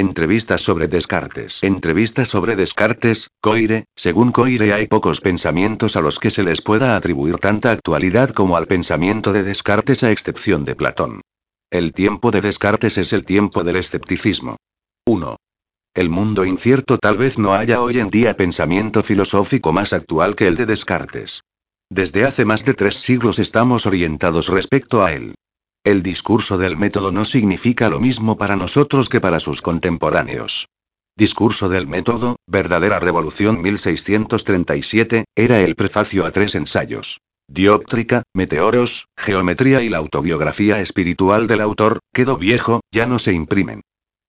Entrevistas sobre Descartes. Entrevistas sobre Descartes, Coire, según Coire hay pocos pensamientos a los que se les pueda atribuir tanta actualidad como al pensamiento de Descartes a excepción de Platón. El tiempo de Descartes es el tiempo del escepticismo. 1. El mundo incierto tal vez no haya hoy en día pensamiento filosófico más actual que el de Descartes. Desde hace más de tres siglos estamos orientados respecto a él. El discurso del método no significa lo mismo para nosotros que para sus contemporáneos. Discurso del método, verdadera revolución 1637, era el prefacio a tres ensayos. Dióptrica, Meteoros, Geometría y la autobiografía espiritual del autor, quedó viejo, ya no se imprimen.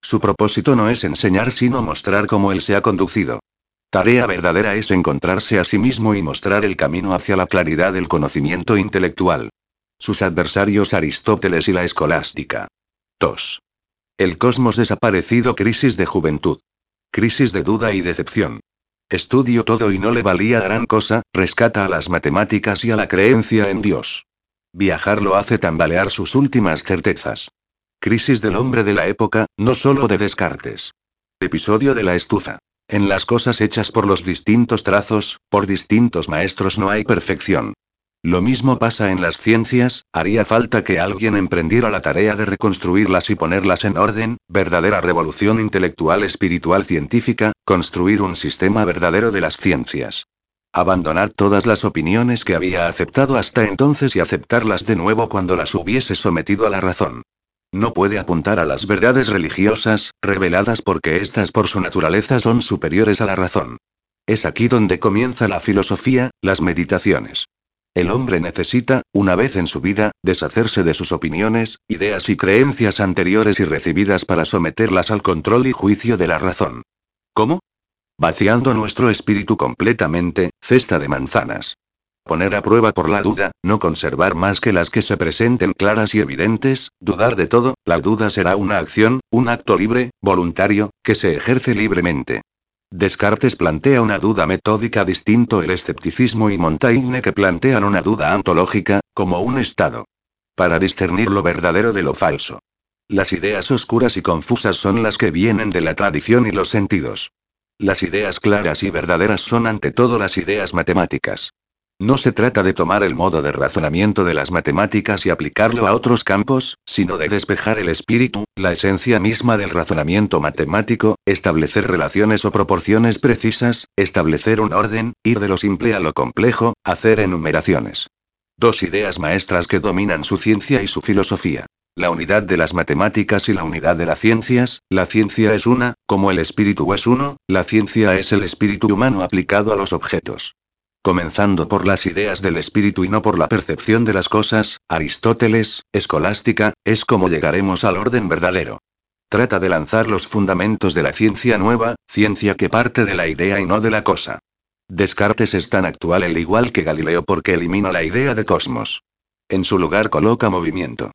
Su propósito no es enseñar sino mostrar cómo él se ha conducido. Tarea verdadera es encontrarse a sí mismo y mostrar el camino hacia la claridad del conocimiento intelectual sus adversarios Aristóteles y la escolástica. 2. El cosmos desaparecido, crisis de juventud. Crisis de duda y decepción. Estudio todo y no le valía gran cosa, rescata a las matemáticas y a la creencia en Dios. Viajar lo hace tambalear sus últimas certezas. Crisis del hombre de la época, no solo de Descartes. Episodio de la estufa. En las cosas hechas por los distintos trazos, por distintos maestros no hay perfección. Lo mismo pasa en las ciencias, haría falta que alguien emprendiera la tarea de reconstruirlas y ponerlas en orden, verdadera revolución intelectual espiritual científica, construir un sistema verdadero de las ciencias. Abandonar todas las opiniones que había aceptado hasta entonces y aceptarlas de nuevo cuando las hubiese sometido a la razón. No puede apuntar a las verdades religiosas, reveladas porque éstas por su naturaleza son superiores a la razón. Es aquí donde comienza la filosofía, las meditaciones. El hombre necesita, una vez en su vida, deshacerse de sus opiniones, ideas y creencias anteriores y recibidas para someterlas al control y juicio de la razón. ¿Cómo? Vaciando nuestro espíritu completamente, cesta de manzanas. Poner a prueba por la duda, no conservar más que las que se presenten claras y evidentes, dudar de todo, la duda será una acción, un acto libre, voluntario, que se ejerce libremente. Descartes plantea una duda metódica distinto el escepticismo y Montaigne que plantean una duda antológica, como un estado. Para discernir lo verdadero de lo falso. Las ideas oscuras y confusas son las que vienen de la tradición y los sentidos. Las ideas claras y verdaderas son ante todo las ideas matemáticas. No se trata de tomar el modo de razonamiento de las matemáticas y aplicarlo a otros campos, sino de despejar el espíritu, la esencia misma del razonamiento matemático, establecer relaciones o proporciones precisas, establecer un orden, ir de lo simple a lo complejo, hacer enumeraciones. Dos ideas maestras que dominan su ciencia y su filosofía. La unidad de las matemáticas y la unidad de las ciencias, la ciencia es una, como el espíritu es uno, la ciencia es el espíritu humano aplicado a los objetos. Comenzando por las ideas del espíritu y no por la percepción de las cosas, Aristóteles, escolástica, es como llegaremos al orden verdadero. Trata de lanzar los fundamentos de la ciencia nueva, ciencia que parte de la idea y no de la cosa. Descartes es tan actual el igual que Galileo porque elimina la idea de cosmos. En su lugar coloca movimiento.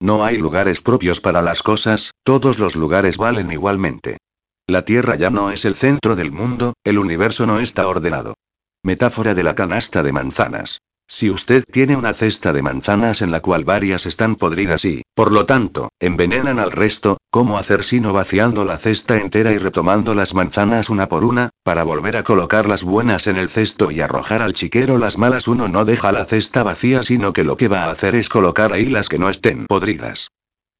No hay lugares propios para las cosas, todos los lugares valen igualmente. La Tierra ya no es el centro del mundo, el universo no está ordenado. Metáfora de la canasta de manzanas. Si usted tiene una cesta de manzanas en la cual varias están podridas y, por lo tanto, envenenan al resto, ¿cómo hacer sino vaciando la cesta entera y retomando las manzanas una por una, para volver a colocar las buenas en el cesto y arrojar al chiquero las malas? Uno no deja la cesta vacía, sino que lo que va a hacer es colocar ahí las que no estén podridas.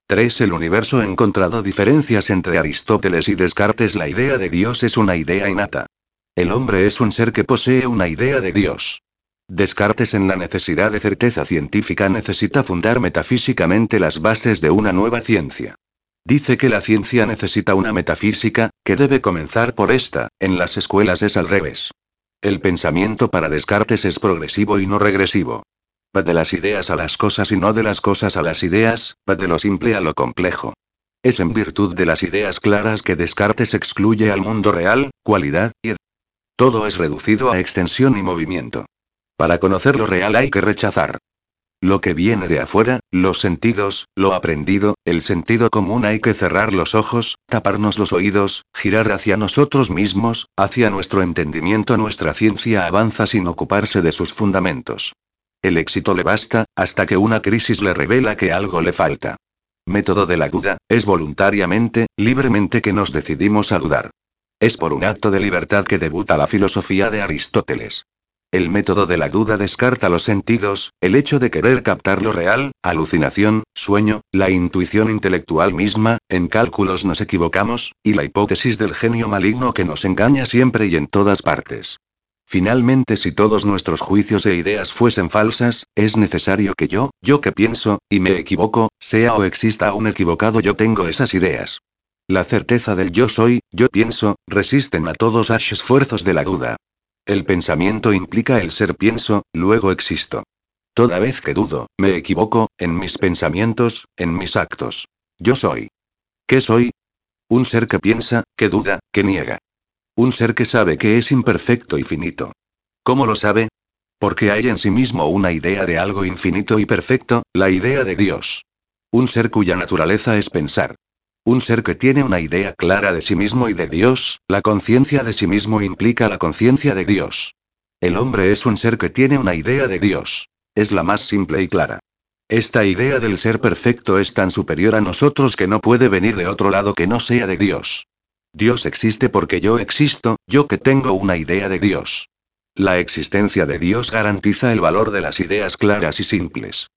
3. El universo ha encontrado diferencias entre Aristóteles y Descartes. La idea de Dios es una idea innata. El hombre es un ser que posee una idea de Dios. Descartes en la necesidad de certeza científica necesita fundar metafísicamente las bases de una nueva ciencia. Dice que la ciencia necesita una metafísica, que debe comenzar por esta, en las escuelas es al revés. El pensamiento para Descartes es progresivo y no regresivo. Va de las ideas a las cosas y no de las cosas a las ideas, va de lo simple a lo complejo. Es en virtud de las ideas claras que Descartes excluye al mundo real, cualidad, y todo es reducido a extensión y movimiento. Para conocer lo real hay que rechazar. Lo que viene de afuera, los sentidos, lo aprendido, el sentido común hay que cerrar los ojos, taparnos los oídos, girar hacia nosotros mismos, hacia nuestro entendimiento. Nuestra ciencia avanza sin ocuparse de sus fundamentos. El éxito le basta, hasta que una crisis le revela que algo le falta. Método de la duda, es voluntariamente, libremente que nos decidimos a dudar. Es por un acto de libertad que debuta la filosofía de Aristóteles. El método de la duda descarta los sentidos, el hecho de querer captar lo real, alucinación, sueño, la intuición intelectual misma, en cálculos nos equivocamos, y la hipótesis del genio maligno que nos engaña siempre y en todas partes. Finalmente, si todos nuestros juicios e ideas fuesen falsas, es necesario que yo, yo que pienso, y me equivoco, sea o exista un equivocado yo tengo esas ideas. La certeza del yo soy, yo pienso, resisten a todos los esfuerzos de la duda. El pensamiento implica el ser pienso, luego existo. Toda vez que dudo, me equivoco, en mis pensamientos, en mis actos. Yo soy. ¿Qué soy? Un ser que piensa, que duda, que niega. Un ser que sabe que es imperfecto y finito. ¿Cómo lo sabe? Porque hay en sí mismo una idea de algo infinito y perfecto, la idea de Dios. Un ser cuya naturaleza es pensar. Un ser que tiene una idea clara de sí mismo y de Dios, la conciencia de sí mismo implica la conciencia de Dios. El hombre es un ser que tiene una idea de Dios. Es la más simple y clara. Esta idea del ser perfecto es tan superior a nosotros que no puede venir de otro lado que no sea de Dios. Dios existe porque yo existo, yo que tengo una idea de Dios. La existencia de Dios garantiza el valor de las ideas claras y simples.